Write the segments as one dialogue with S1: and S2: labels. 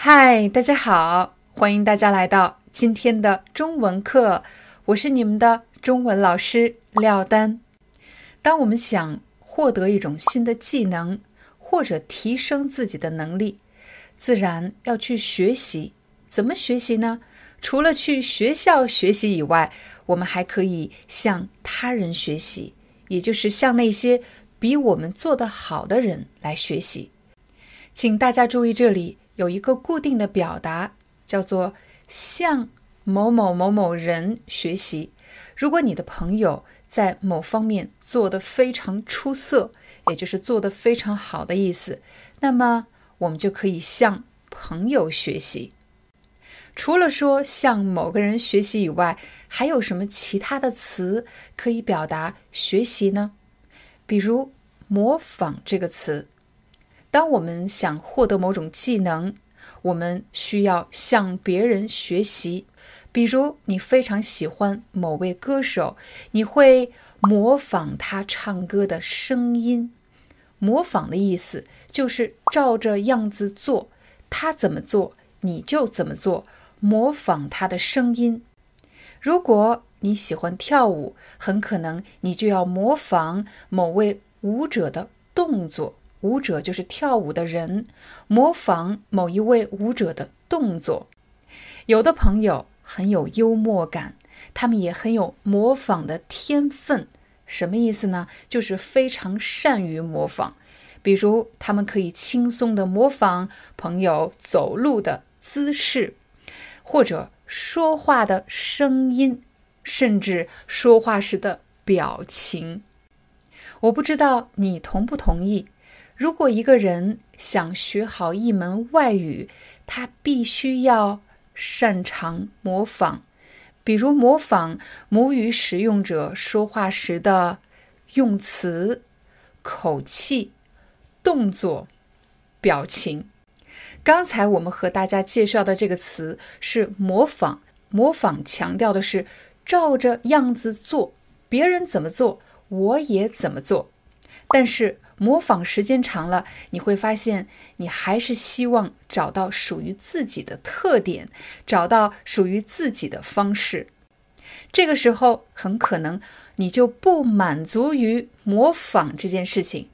S1: 嗨，大家好，欢迎大家来到今天的中文课，我是你们的中文老师廖丹。当我们想获得一种新的技能，或者提升自己的能力，自然要去学习。怎么学习呢？除了去学校学习以外，我们还可以向他人学习，也就是向那些比我们做得好的人来学习。请大家注意这里。有一个固定的表达，叫做向某某某某人学习。如果你的朋友在某方面做得非常出色，也就是做得非常好的意思，那么我们就可以向朋友学习。除了说向某个人学习以外，还有什么其他的词可以表达学习呢？比如“模仿”这个词。当我们想获得某种技能，我们需要向别人学习。比如，你非常喜欢某位歌手，你会模仿他唱歌的声音。模仿的意思就是照着样子做，他怎么做你就怎么做，模仿他的声音。如果你喜欢跳舞，很可能你就要模仿某位舞者的动作。舞者就是跳舞的人，模仿某一位舞者的动作。有的朋友很有幽默感，他们也很有模仿的天分。什么意思呢？就是非常善于模仿。比如，他们可以轻松的模仿朋友走路的姿势，或者说话的声音，甚至说话时的表情。我不知道你同不同意。如果一个人想学好一门外语，他必须要擅长模仿，比如模仿母语使用者说话时的用词、口气、动作、表情。刚才我们和大家介绍的这个词是模仿，模仿强调的是照着样子做，别人怎么做，我也怎么做，但是。模仿时间长了，你会发现你还是希望找到属于自己的特点，找到属于自己的方式。这个时候，很可能你就不满足于模仿这件事情。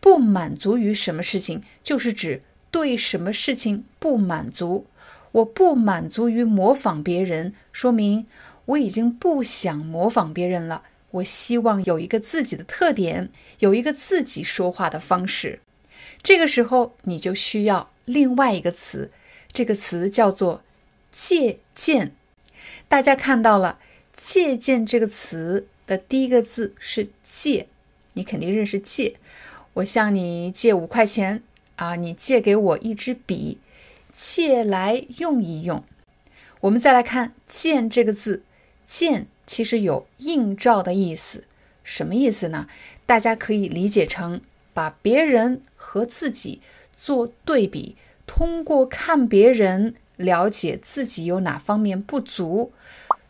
S1: 不满足于什么事情，就是指对什么事情不满足。我不满足于模仿别人，说明我已经不想模仿别人了。我希望有一个自己的特点，有一个自己说话的方式。这个时候，你就需要另外一个词，这个词叫做借鉴。大家看到了“借鉴”这个词的第一个字是“借”，你肯定认识“借”。我向你借五块钱啊，你借给我一支笔，借来用一用。我们再来看“见”这个字，“见”。其实有映照的意思，什么意思呢？大家可以理解成把别人和自己做对比，通过看别人了解自己有哪方面不足，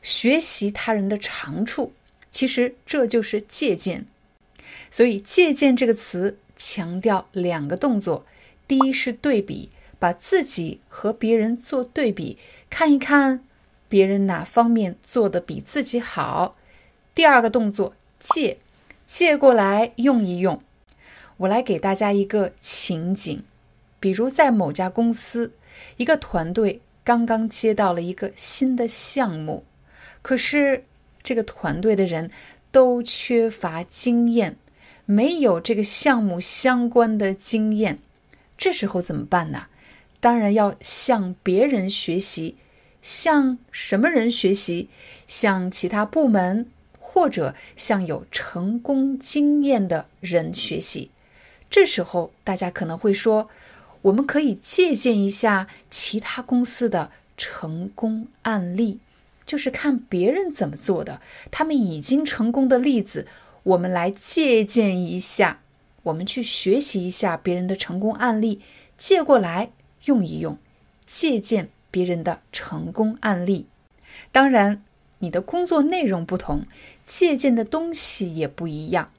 S1: 学习他人的长处。其实这就是借鉴。所以“借鉴”这个词强调两个动作：第一是对比，把自己和别人做对比，看一看。别人哪方面做的比自己好？第二个动作借，借过来用一用。我来给大家一个情景，比如在某家公司，一个团队刚刚接到了一个新的项目，可是这个团队的人都缺乏经验，没有这个项目相关的经验。这时候怎么办呢？当然要向别人学习。向什么人学习？向其他部门，或者向有成功经验的人学习。这时候，大家可能会说：“我们可以借鉴一下其他公司的成功案例，就是看别人怎么做的，他们已经成功的例子，我们来借鉴一下，我们去学习一下别人的成功案例，借过来用一用，借鉴别人的成功案例。当然，你的工作内容不同，借鉴的东西也不一样。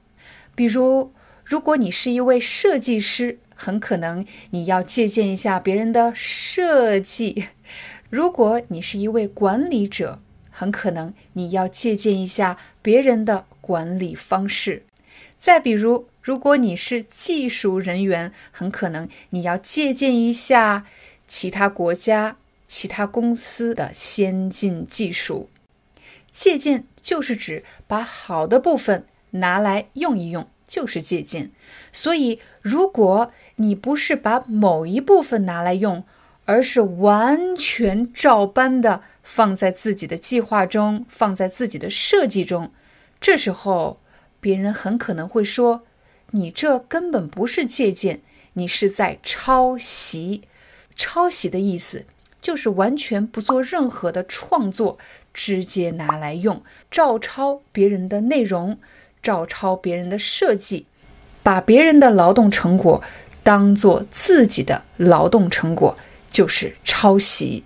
S1: 比如，如果你是一位设计师，很可能你要借鉴一下别人的设计；如果你是一位管理者，很可能你要借鉴一下别人的管理方式。再比如，如果你是技术人员，很可能你要借鉴一下其他国家、其他公司的先进技术。借鉴就是指把好的部分拿来用一用，就是借鉴。所以，如果你不是把某一部分拿来用，而是完全照搬的放在自己的计划中，放在自己的设计中，这时候别人很可能会说：“你这根本不是借鉴，你是在抄袭。”抄袭的意思就是完全不做任何的创作，直接拿来用，照抄别人的内容，照抄别人的设计，把别人的劳动成果。当做自己的劳动成果就是抄袭。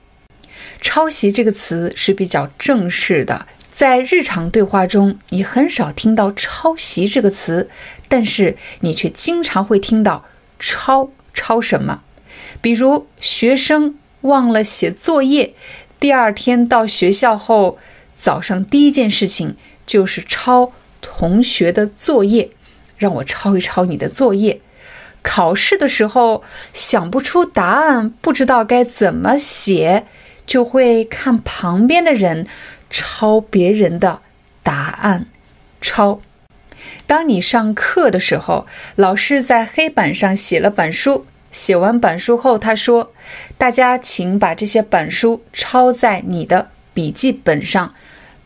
S1: 抄袭这个词是比较正式的，在日常对话中你很少听到抄袭这个词，但是你却经常会听到抄抄什么。比如学生忘了写作业，第二天到学校后，早上第一件事情就是抄同学的作业，让我抄一抄你的作业。考试的时候想不出答案，不知道该怎么写，就会看旁边的人抄别人的答案。抄。当你上课的时候，老师在黑板上写了板书，写完板书后，他说：“大家请把这些板书抄在你的笔记本上，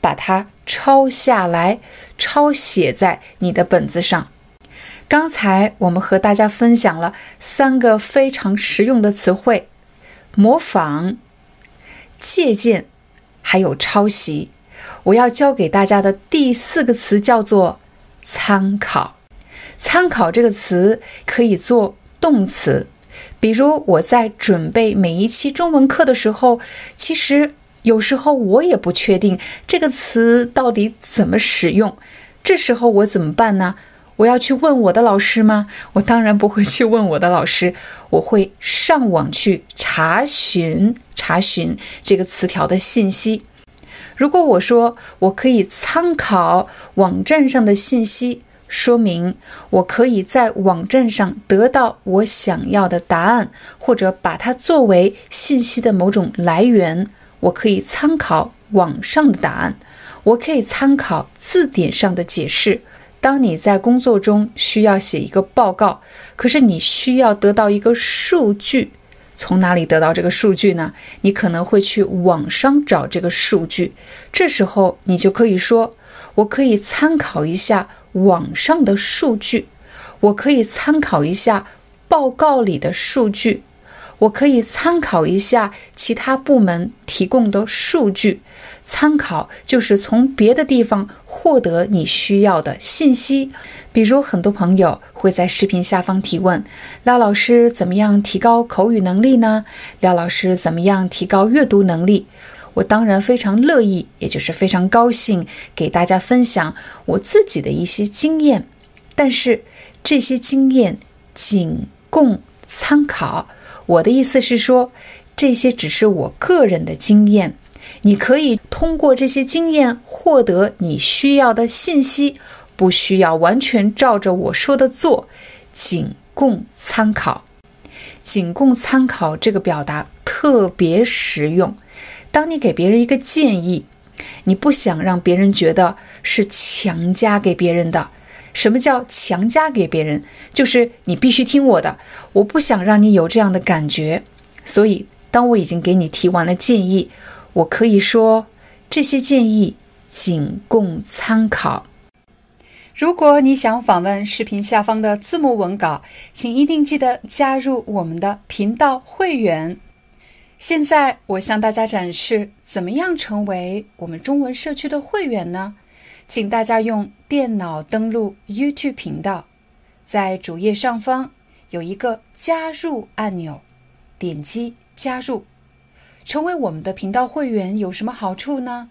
S1: 把它抄下来，抄写在你的本子上。”刚才我们和大家分享了三个非常实用的词汇：模仿、借鉴，还有抄袭。我要教给大家的第四个词叫做参考。参考这个词可以做动词，比如我在准备每一期中文课的时候，其实有时候我也不确定这个词到底怎么使用，这时候我怎么办呢？我要去问我的老师吗？我当然不会去问我的老师，我会上网去查询查询这个词条的信息。如果我说我可以参考网站上的信息，说明我可以在网站上得到我想要的答案，或者把它作为信息的某种来源。我可以参考网上的答案，我可以参考字典上的解释。当你在工作中需要写一个报告，可是你需要得到一个数据，从哪里得到这个数据呢？你可能会去网上找这个数据，这时候你就可以说：“我可以参考一下网上的数据，我可以参考一下报告里的数据，我可以参考一下其他部门提供的数据。”参考就是从别的地方获得你需要的信息，比如很多朋友会在视频下方提问：廖老师怎么样提高口语能力呢？廖老师怎么样提高阅读能力？我当然非常乐意，也就是非常高兴给大家分享我自己的一些经验，但是这些经验仅供参考。我的意思是说，这些只是我个人的经验。你可以通过这些经验获得你需要的信息，不需要完全照着我说的做，仅供参考。仅供参考这个表达特别实用。当你给别人一个建议，你不想让别人觉得是强加给别人的。什么叫强加给别人？就是你必须听我的，我不想让你有这样的感觉。所以，当我已经给你提完了建议。我可以说，这些建议仅供参考。如果你想访问视频下方的字幕文稿，请一定记得加入我们的频道会员。现在我向大家展示怎么样成为我们中文社区的会员呢？请大家用电脑登录 YouTube 频道，在主页上方有一个加入按钮，点击加入，成为我们的频道会员有什么好处呢？